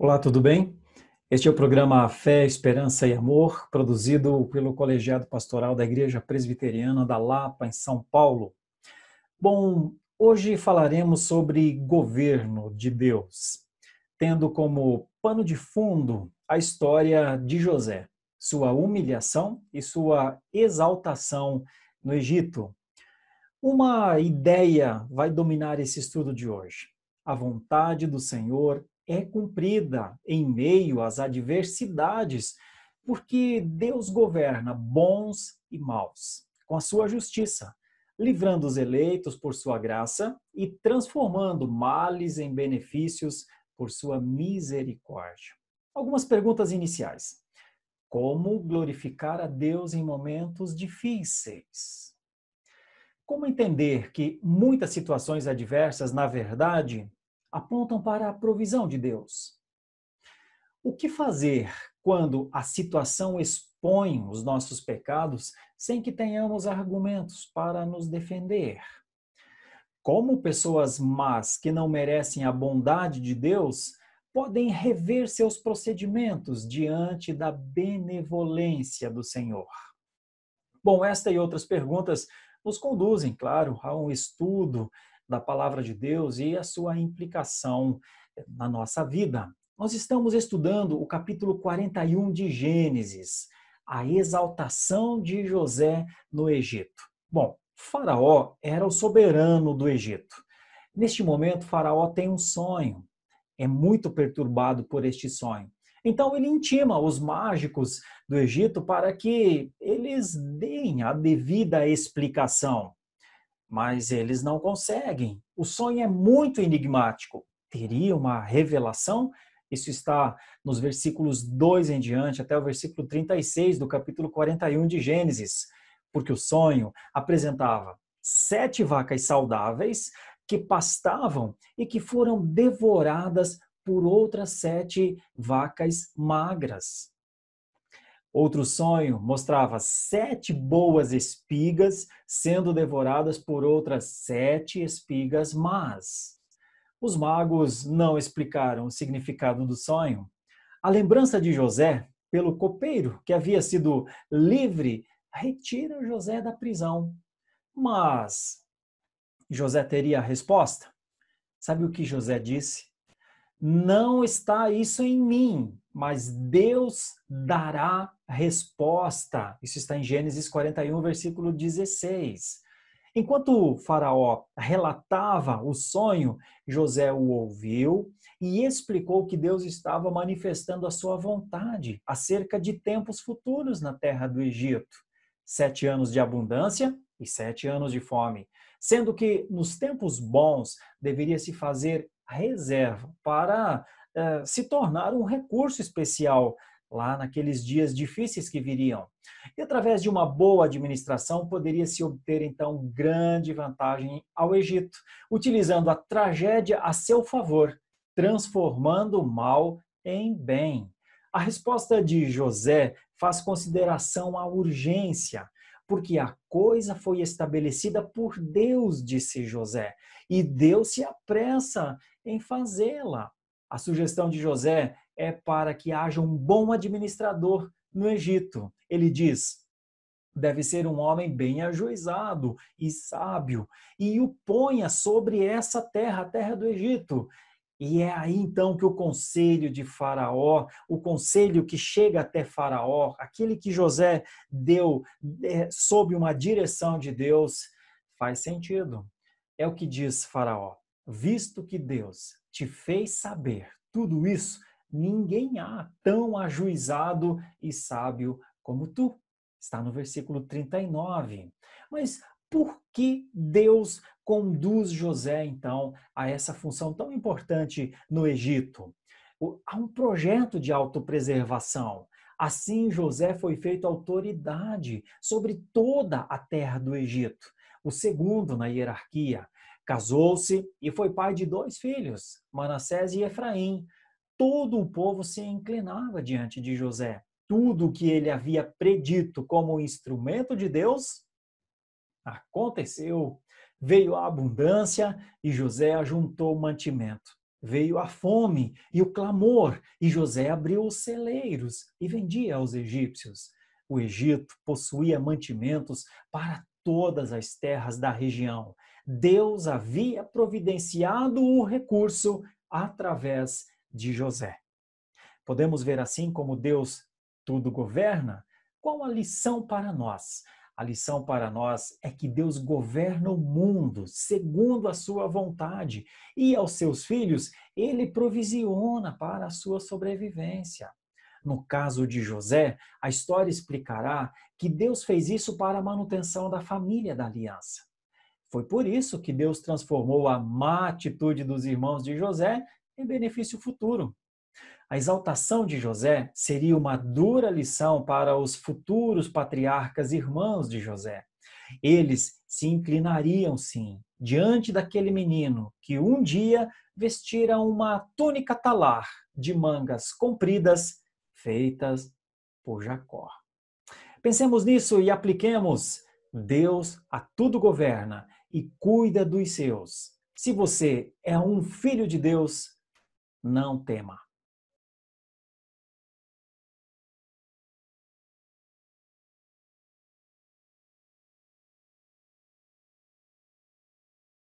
Olá, tudo bem? Este é o programa Fé, Esperança e Amor, produzido pelo Colegiado Pastoral da Igreja Presbiteriana da Lapa, em São Paulo. Bom, hoje falaremos sobre governo de Deus, tendo como pano de fundo a história de José, sua humilhação e sua exaltação no Egito. Uma ideia vai dominar esse estudo de hoje. A vontade do Senhor é cumprida em meio às adversidades, porque Deus governa bons e maus com a sua justiça, livrando os eleitos por sua graça e transformando males em benefícios por sua misericórdia. Algumas perguntas iniciais. Como glorificar a Deus em momentos difíceis? Como entender que muitas situações adversas, na verdade, apontam para a provisão de Deus. O que fazer quando a situação expõe os nossos pecados sem que tenhamos argumentos para nos defender? Como pessoas más que não merecem a bondade de Deus podem rever seus procedimentos diante da benevolência do Senhor? Bom, esta e outras perguntas nos conduzem, claro, a um estudo da palavra de Deus e a sua implicação na nossa vida. Nós estamos estudando o capítulo 41 de Gênesis, a exaltação de José no Egito. Bom, Faraó era o soberano do Egito. Neste momento, Faraó tem um sonho, é muito perturbado por este sonho. Então ele intima os mágicos do Egito para que eles deem a devida explicação mas eles não conseguem. O sonho é muito enigmático. Teria uma revelação? Isso está nos versículos 2 em diante, até o versículo 36 do capítulo 41 de Gênesis, porque o sonho apresentava sete vacas saudáveis que pastavam e que foram devoradas por outras sete vacas magras. Outro sonho mostrava sete boas espigas sendo devoradas por outras sete espigas más. Os magos não explicaram o significado do sonho. A lembrança de José pelo copeiro que havia sido livre retira José da prisão. Mas José teria a resposta? Sabe o que José disse? Não está isso em mim, mas Deus dará resposta. Isso está em Gênesis 41, versículo 16. Enquanto Faraó relatava o sonho, José o ouviu e explicou que Deus estava manifestando a sua vontade acerca de tempos futuros na terra do Egito. Sete anos de abundância e sete anos de fome. Sendo que nos tempos bons deveria se fazer reserva para uh, se tornar um recurso especial lá naqueles dias difíceis que viriam. E através de uma boa administração poderia se obter então grande vantagem ao Egito, utilizando a tragédia a seu favor, transformando o mal em bem. A resposta de José faz consideração à urgência, porque a coisa foi estabelecida por Deus, disse José, e Deus se apressa em fazê-la. A sugestão de José é para que haja um bom administrador no Egito. Ele diz: deve ser um homem bem ajuizado e sábio, e o ponha sobre essa terra, a terra do Egito. E é aí então que o conselho de Faraó, o conselho que chega até Faraó, aquele que José deu é, sob uma direção de Deus, faz sentido. É o que diz Faraó: visto que Deus te fez saber tudo isso, ninguém há tão ajuizado e sábio como tu. Está no versículo 39. Mas por que Deus conduz José, então, a essa função tão importante no Egito? Há um projeto de autopreservação. Assim, José foi feito autoridade sobre toda a terra do Egito, o segundo na hierarquia. Casou-se e foi pai de dois filhos, Manassés e Efraim. Todo o povo se inclinava diante de José. Tudo o que ele havia predito como instrumento de Deus aconteceu. Veio a abundância e José ajuntou mantimento. veio a fome e o clamor, e José abriu os celeiros e vendia aos egípcios. O Egito possuía mantimentos para todas as terras da região. Deus havia providenciado o recurso através de José. Podemos ver assim como Deus tudo governa? Qual a lição para nós? A lição para nós é que Deus governa o mundo segundo a sua vontade e aos seus filhos ele provisiona para a sua sobrevivência. No caso de José, a história explicará que Deus fez isso para a manutenção da família da aliança. Foi por isso que Deus transformou a má atitude dos irmãos de José em benefício futuro. A exaltação de José seria uma dura lição para os futuros patriarcas irmãos de José. Eles se inclinariam, sim, diante daquele menino que um dia vestira uma túnica talar de mangas compridas feitas por Jacó. Pensemos nisso e apliquemos. Deus a tudo governa e cuida dos seus. Se você é um filho de Deus, não tema.